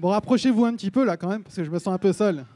Bon, rapprochez-vous un petit peu là quand même, parce que je me sens un peu seul.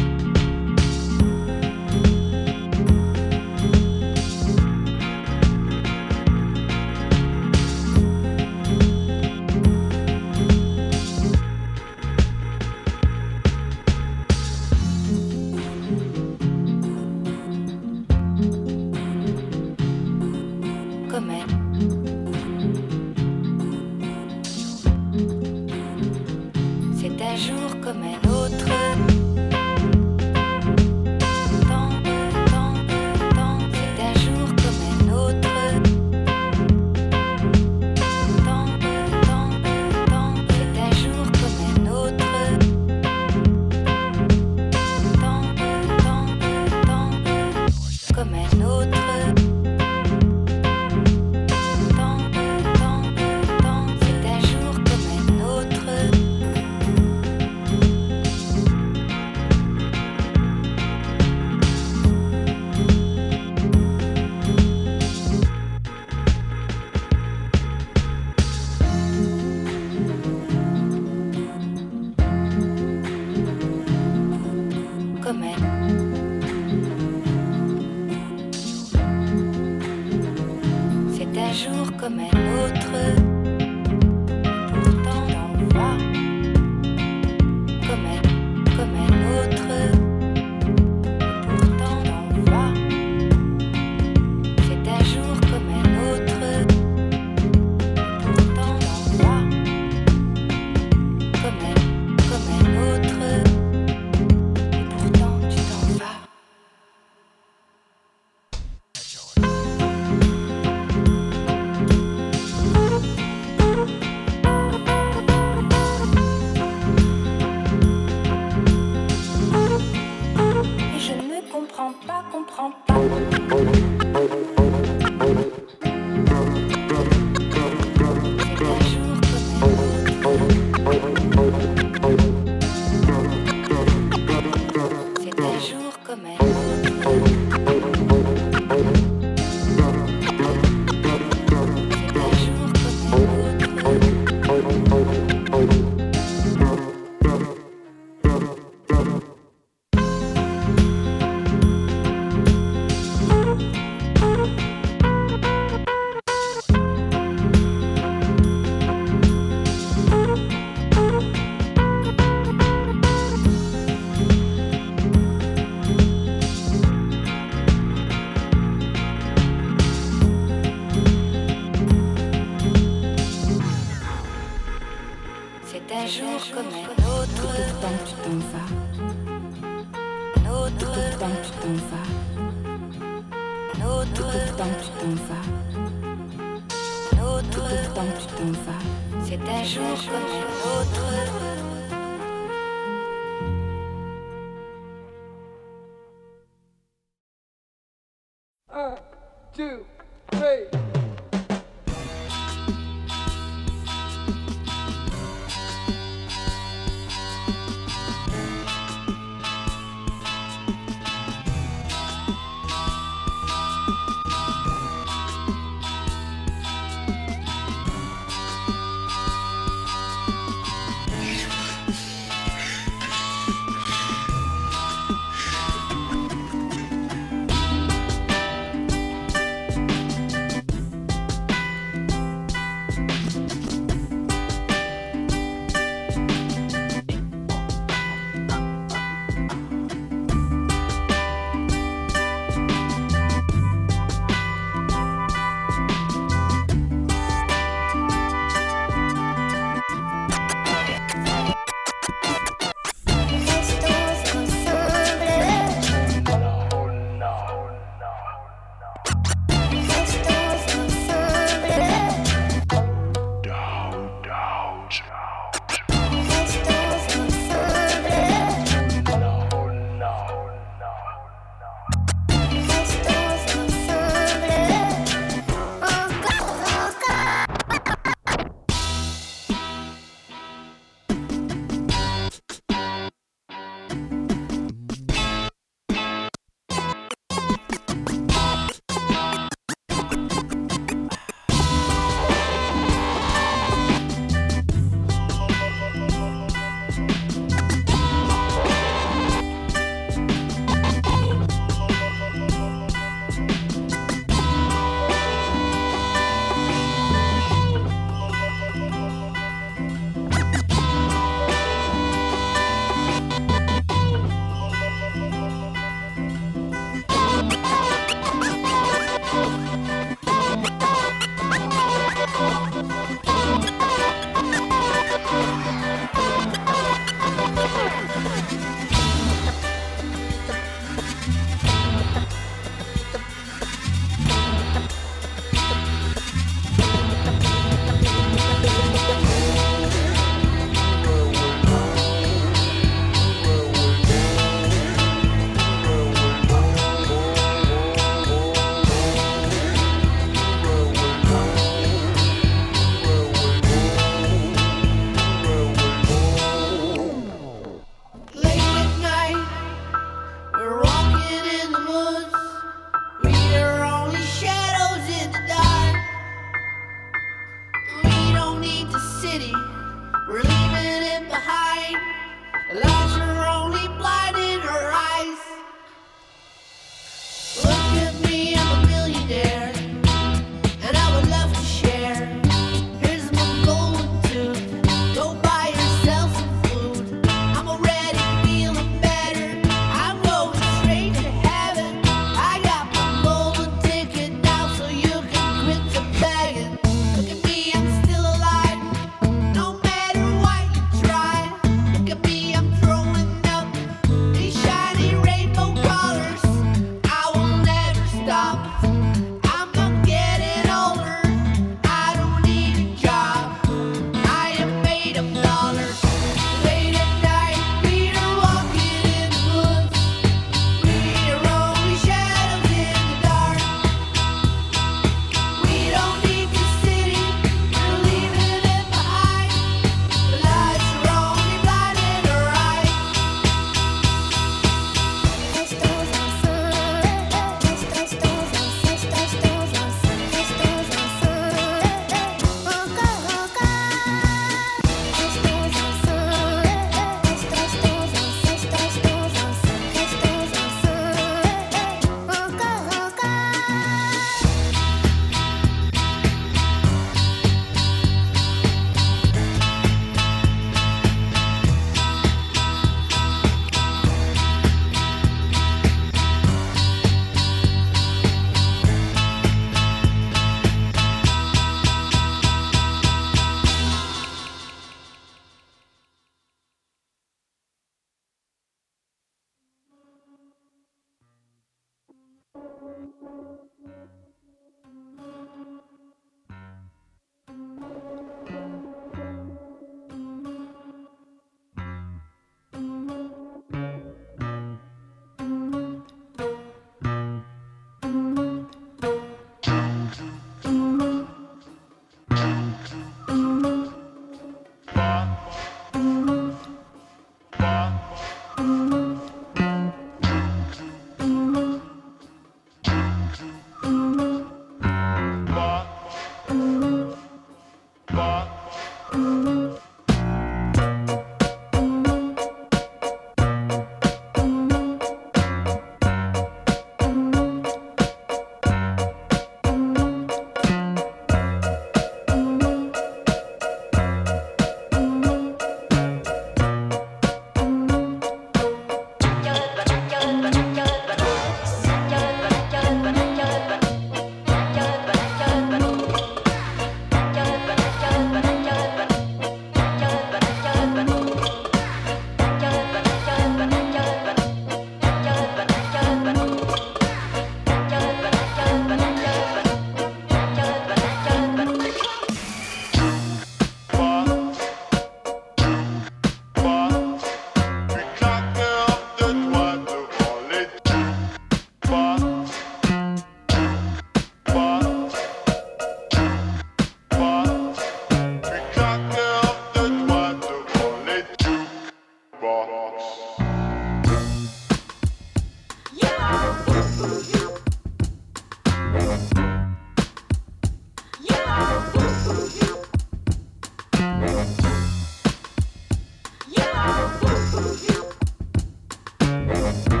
Si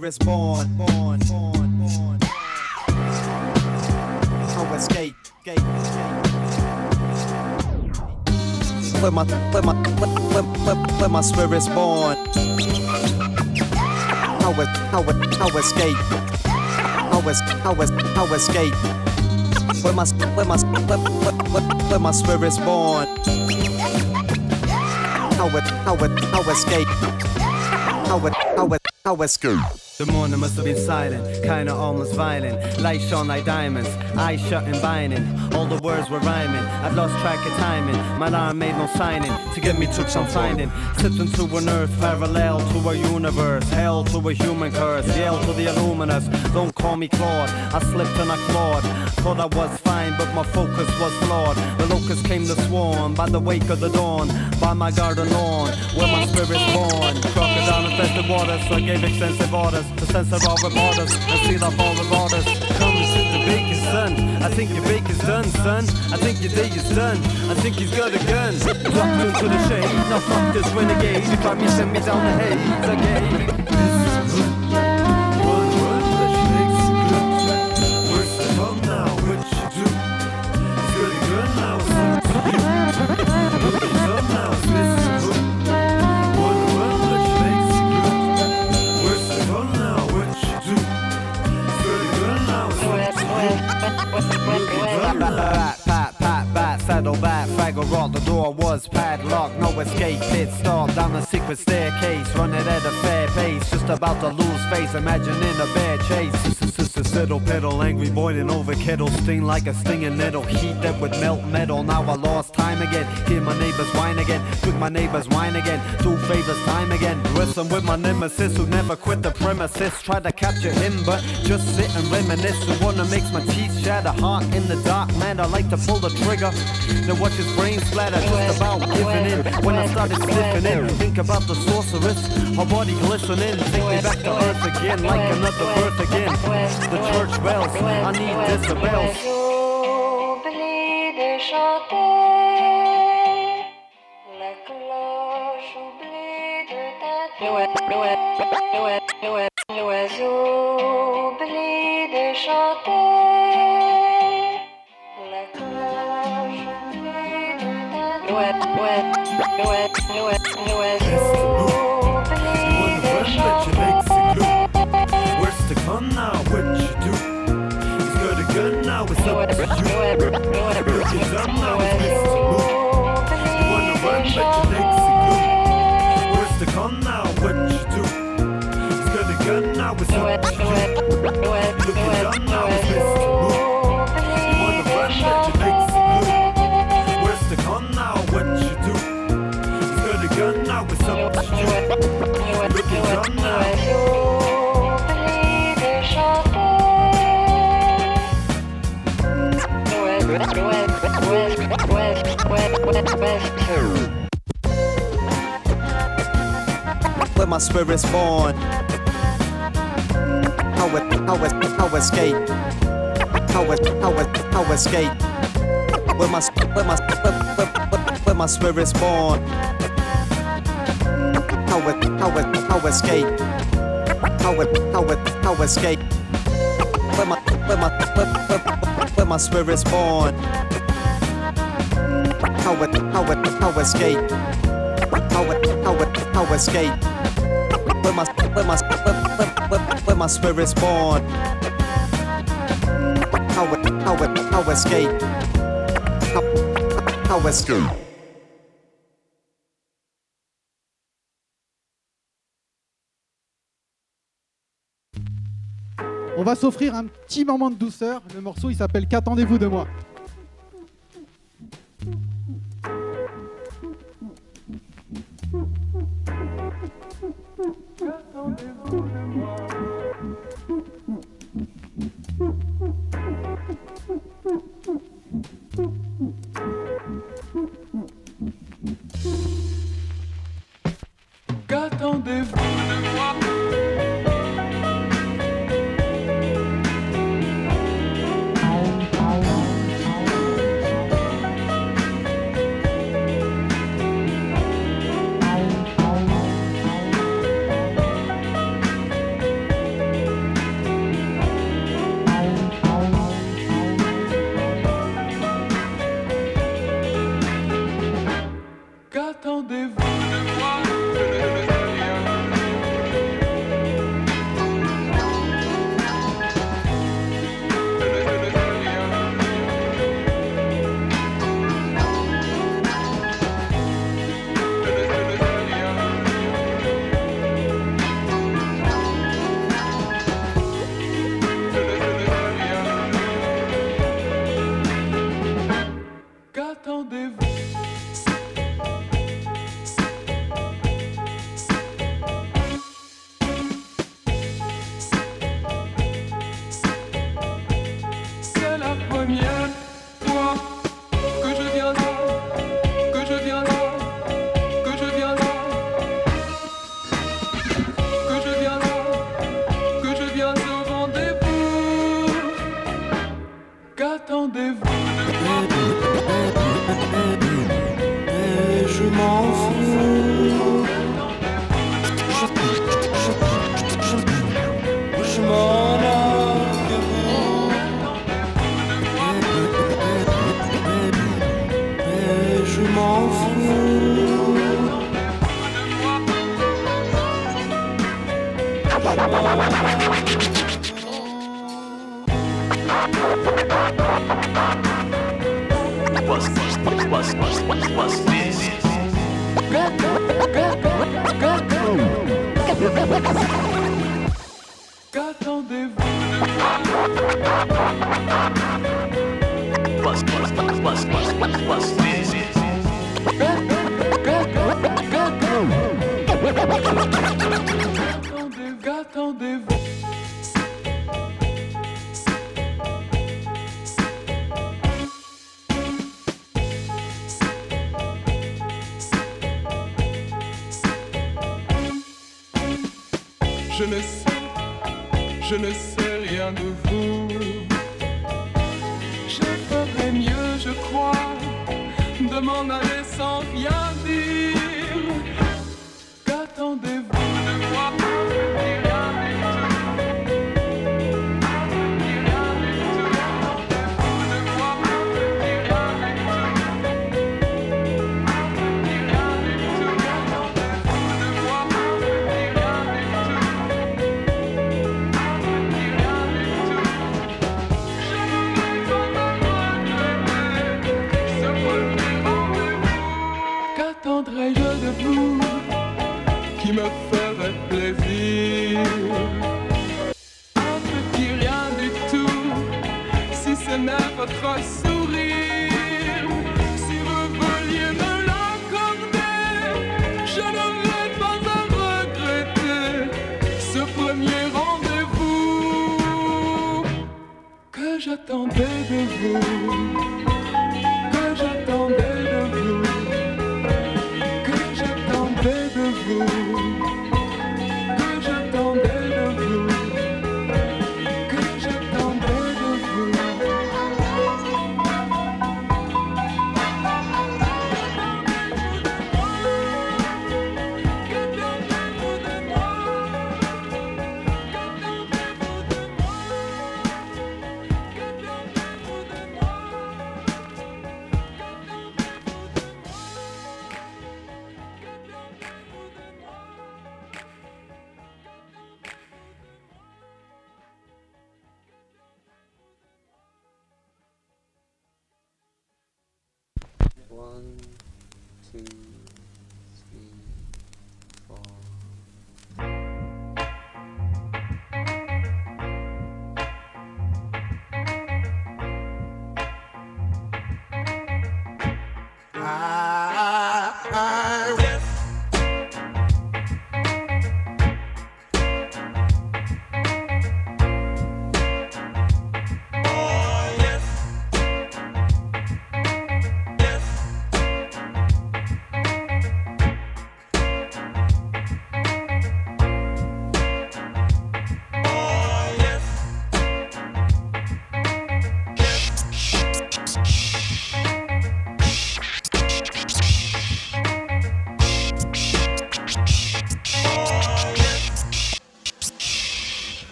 But my born, born, born, born. Oh, escape, escape, escape. Where my, where my, where, where, where my spirit's born. How it, how it, how escape. How es, how es, how escape. Where my, where my, where, where, where my spirit's born. How it, how it, how escape. How it, how it, how escape. The morning must have been silent, kinda almost violent. Light shone like diamonds, eyes shut and binding. All the words were rhyming, I'd lost track of timing. My alarm made no signing, to get me took some finding. Slipped into an earth parallel to a universe. Hell to a human curse, yell to the illuminous. Don't call me Claude, I slipped and I clawed. Thought I was fine, but my focus was flawed. The locusts came to swarm by the wake of the dawn, by my garden lawn, where my spirit's born. Crocodile infested waters, so I gave extensive orders all reporters and seal off all reporters. Come and sit the baker's son. I think your baker's done, son. I think your day is done. I think he's got a gun. Dropped into the shade. Now fuck this renegade. You tried me, send me down the haze again. Bat, pat, pat, bat, saddle back, fraggle rock, the door was padlocked, no escape, pit stop, down a secret staircase, running at a fair pace, just about to lose face, imagining a bear chase, fiddle pedal, angry boiling over kettle, sting like a stinging nettle, heat that would melt metal. Now I lost time again, hear my neighbors whine again, took my neighbors wine again, two favors time again. Wrestle with my nemesis who never quit the premises, try to capture him, but just sit and reminisce. The one that makes my teeth shatter, heart in the dark, man. I like to pull the trigger, then watch his brain splatter, just about giving in. When I started slipping in, think about the sorceress, her body glistening, take me back to earth again, like another birth again. The church bells, I need decibels. J'oublie de chanter, la cloche oublie de tinter. L'oiseau oublie de chanter, now? Do? It's up to you. His arm now, it's where my spirit's born. How it, how it, how escape? How it, how it, how escape? Where my, where my, where, where, where, my spirit's born. How it, how it, how escape? How it, how it, how escape? Where my, where my, where, where, where my spirit's born. On va s'offrir un petit moment de douceur. Le morceau, il s'appelle Qu'attendez-vous de moi? Qu'attendez-vous de Je ne sais, je ne sais rien de vous. Je ferais mieux, je crois, de m'en aller sans rien. rendezvous.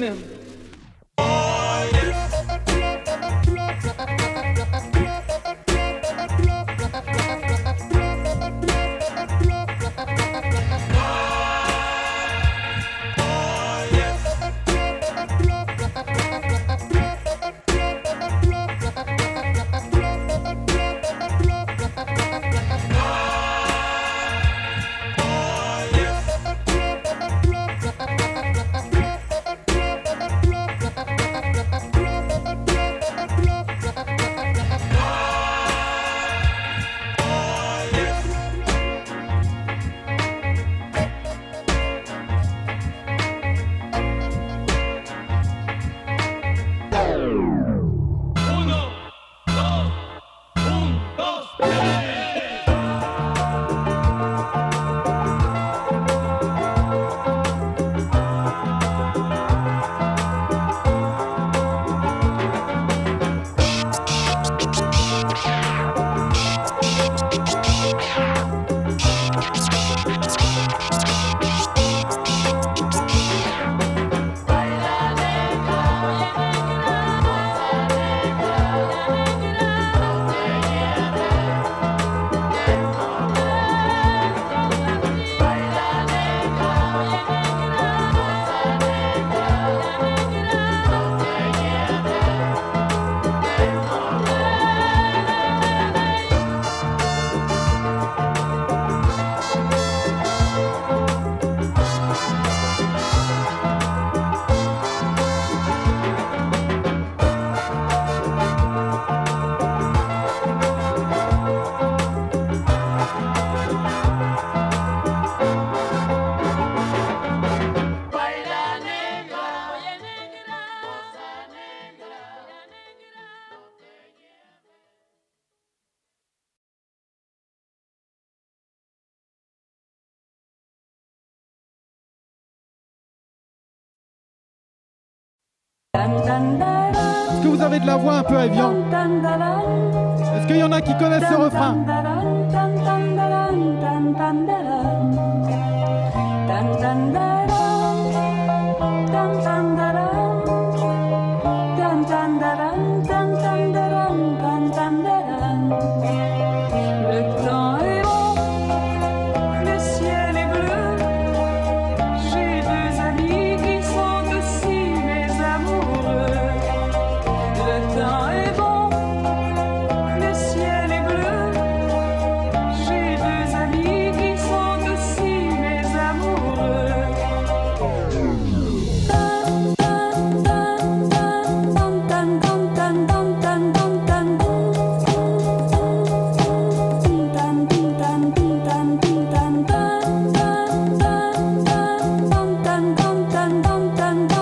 bilmem. Est-ce que vous avez de la voix un peu avion Est-ce qu'il y en a qui connaissent ce refrain? 当当当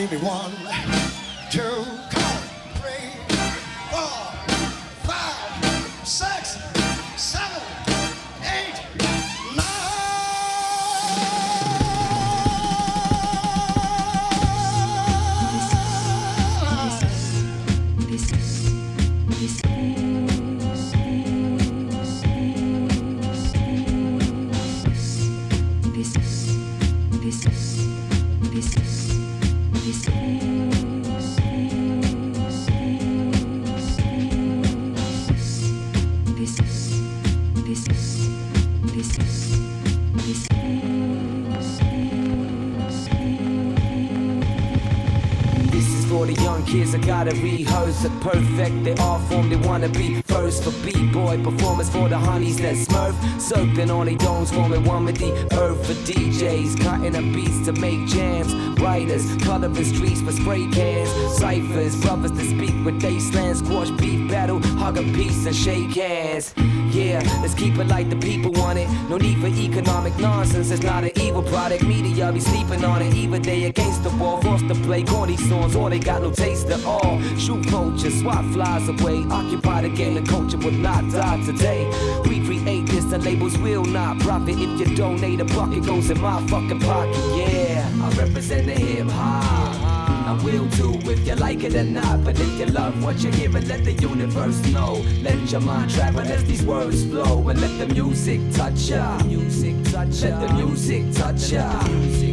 need me one, two. It perfect. They all form, they wanna be first for B-boy performance for the honeys that smurf. Circling on they domes, forming one with the earth for DJs. Cutting up beats to make jams. Writers, coloring streets with spray cans. Ciphers, brothers to speak with they slang. Squash beef battle, hug a piece and shake hands. Yeah, let's keep it like the people want it. No need for economic nonsense, it's not an evil product. Media be sleeping on it, even they against the wall. Forced to play corny songs, or they got no taste at all. Swat flies away. Occupy the game, the culture will not die today. We create this, the labels will not profit. If you donate a buck, it goes in my fucking pocket. Yeah, I represent the hip hop. I will too if you like it or not. But if you love what you hear, and let the universe know. Let your mind travel as these words flow, and let the music touch ya. Music touch ya. Let the. Music touch ya.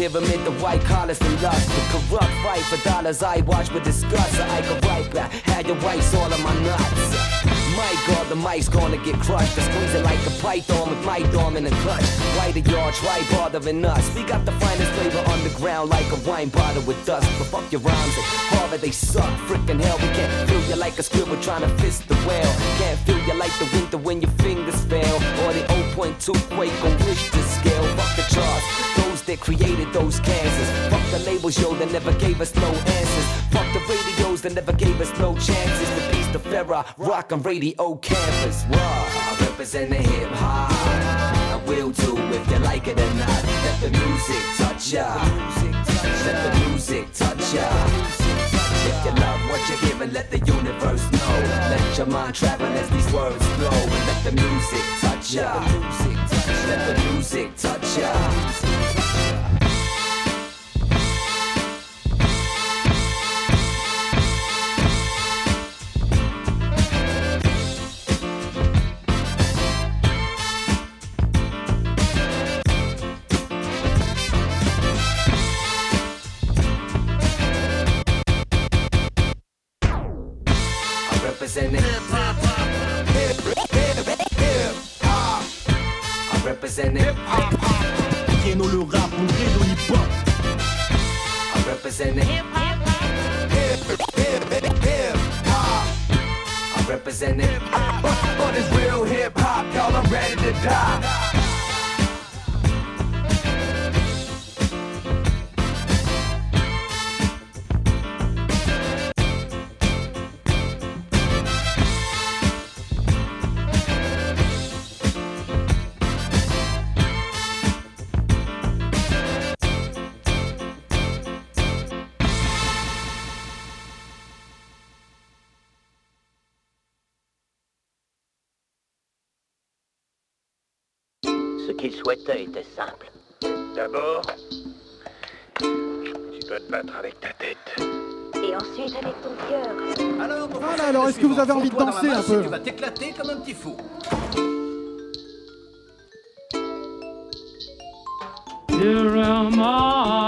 Pyramid, the white collars, the lust. The corrupt fight for dollars I watch with disgust. So I can write back, had your rights all on my nuts. My God, the mic's gonna get crushed. I squeeze it like a python with my dome in a clutch. Why the yard try bothering us? We got the finest flavor underground like a wine bottle with dust. But fuck your rhymes and Harvard, they suck. Frickin' hell, we can't feel you like a squirrel trying to fist the whale. Can't feel you like the winter when your fingers fail. Or the 0.2 quake on Richter scale. Fuck the charts, those that created those cancers. Fuck the labels, yo, that never gave us no answers. Fuck the radios that never gave us no chances. The beast of Farrah, rock on radio campus. What? I represent the hip hop. I will too if you like it or not. Let the music touch ya. Let the music touch ya. If you love what you hear and let the universe know. Let your mind travel as these words flow. Let the music touch ya. Let the music touch ya. I represent the hip hop. Hip, hip, hip hop. I represent the hip hop. Tieno le rap, on crée le hip hop. I represent the hip hop. Hip, hip, hip, hop. I represent the hip hop. But it's real hip hop, y'all. I'm ready to die. Avez envie de danser un peu Tu vas t'éclater comme un petit fou. Here am I.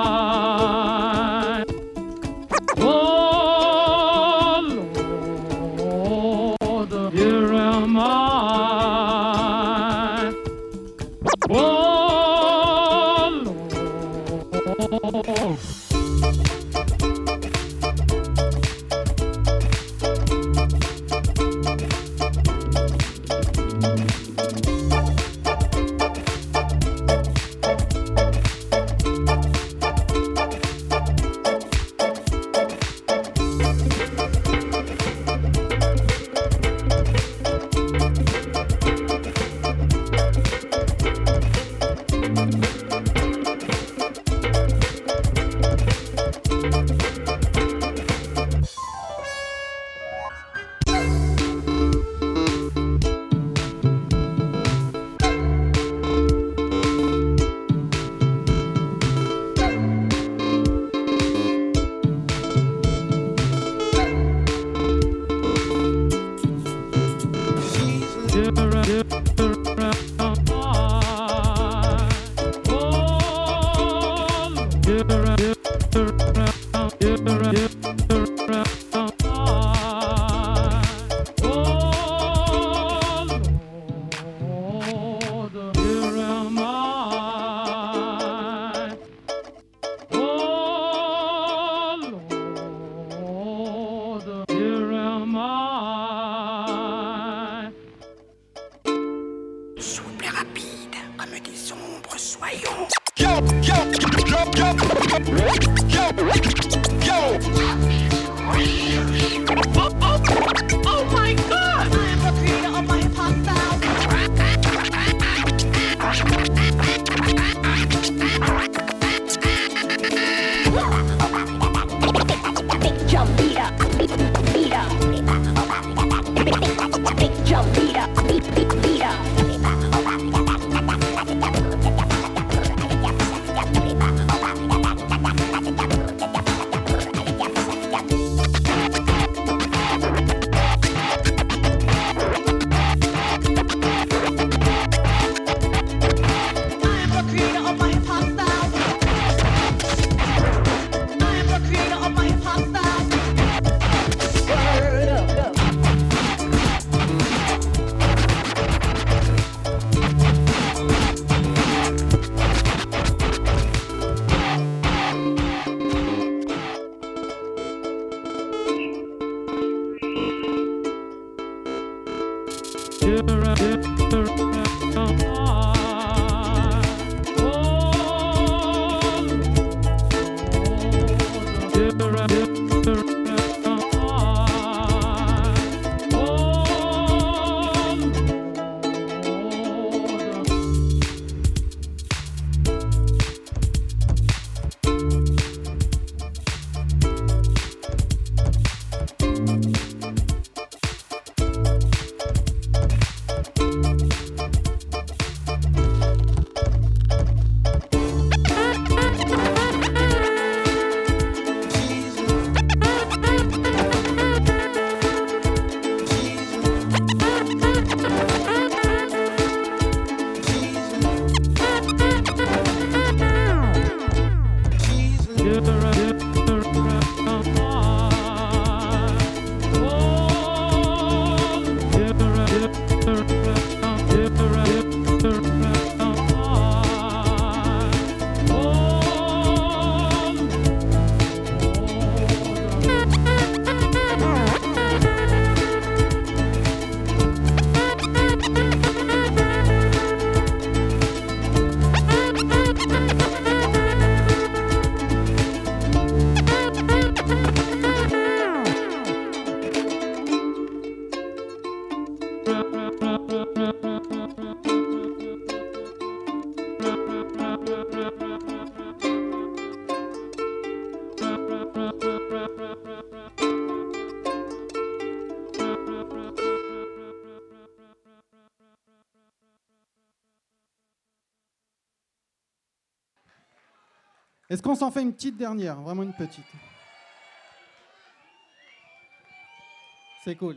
Est-ce qu'on s'en fait une petite dernière Vraiment une petite. C'est cool.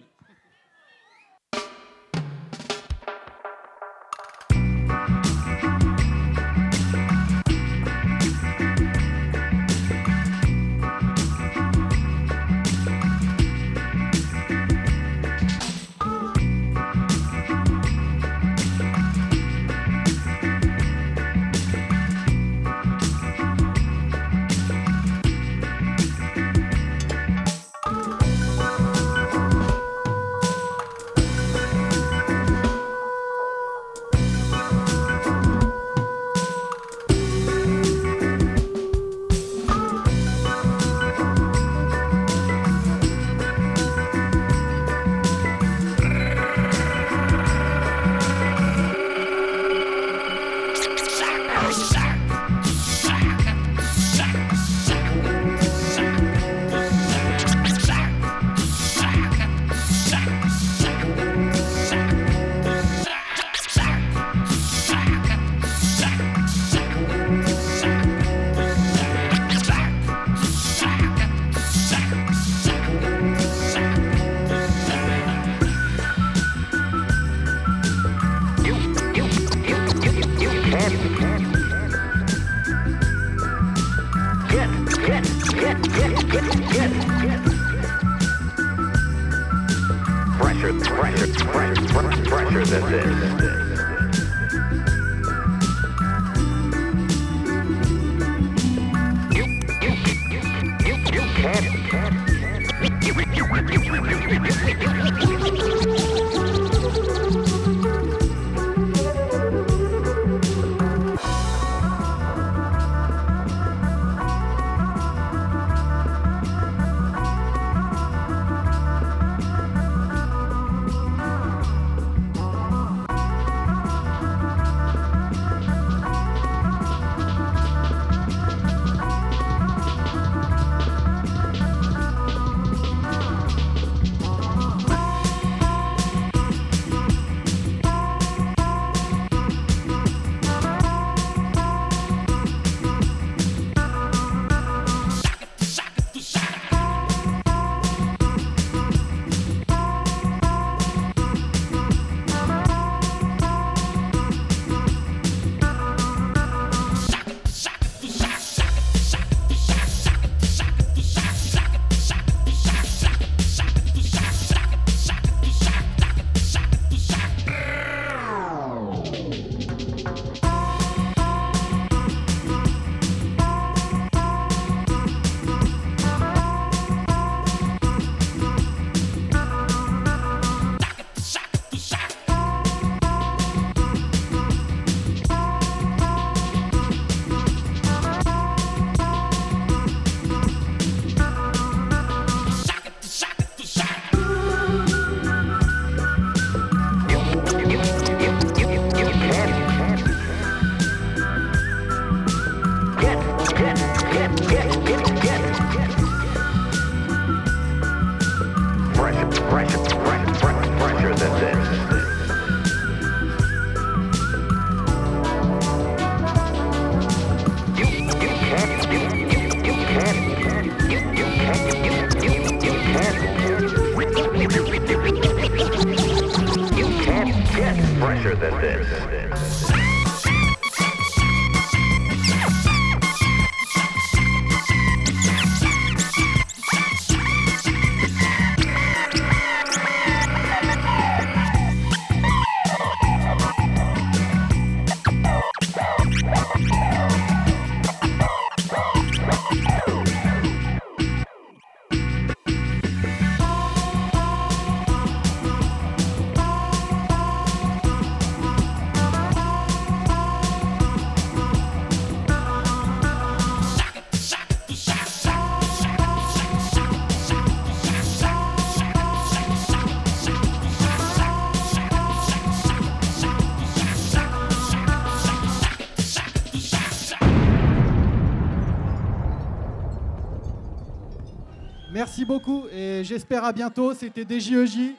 Et j'espère à bientôt. C'était DJEJ.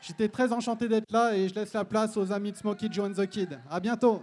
J'étais très enchanté d'être là et je laisse la place aux amis de Smokey Joe and the Kid. À bientôt.